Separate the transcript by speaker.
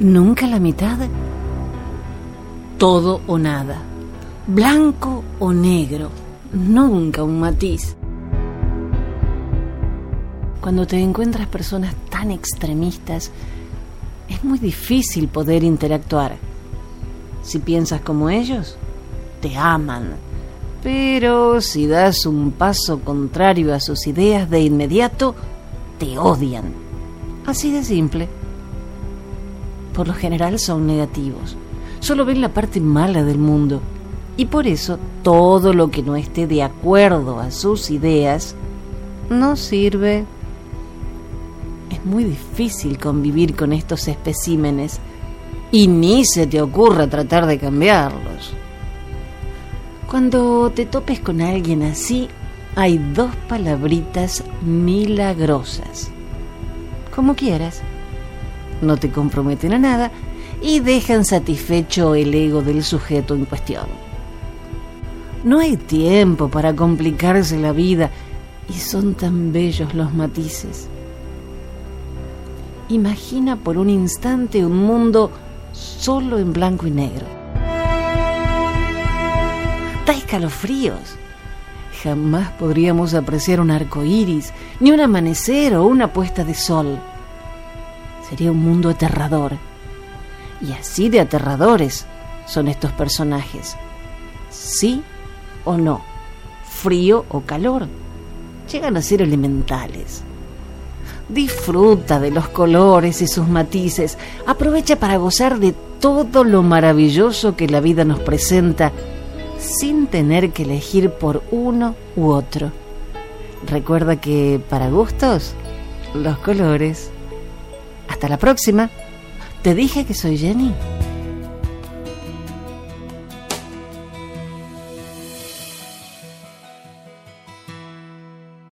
Speaker 1: Nunca la mitad. Todo o nada. Blanco o negro. Nunca un matiz. Cuando te encuentras personas tan extremistas, es muy difícil poder interactuar. Si piensas como ellos, te aman. Pero si das un paso contrario a sus ideas de inmediato, te odian. Así de simple. Por lo general son negativos. Solo ven la parte mala del mundo. Y por eso todo lo que no esté de acuerdo a sus ideas no sirve. Es muy difícil convivir con estos especímenes y ni se te ocurra tratar de cambiarlos. Cuando te topes con alguien así, hay dos palabritas milagrosas. Como quieras. No te comprometen a nada y dejan satisfecho el ego del sujeto en cuestión. No hay tiempo para complicarse la vida y son tan bellos los matices. Imagina por un instante un mundo solo en blanco y negro da escalofríos. Jamás podríamos apreciar un arco iris, ni un amanecer o una puesta de sol. Sería un mundo aterrador. Y así de aterradores son estos personajes. Sí o no, frío o calor, llegan a ser elementales. Disfruta de los colores y sus matices, aprovecha para gozar de todo lo maravilloso que la vida nos presenta sin tener que elegir por uno u otro. Recuerda que para gustos, los colores. Hasta la próxima. Te dije que soy Jenny.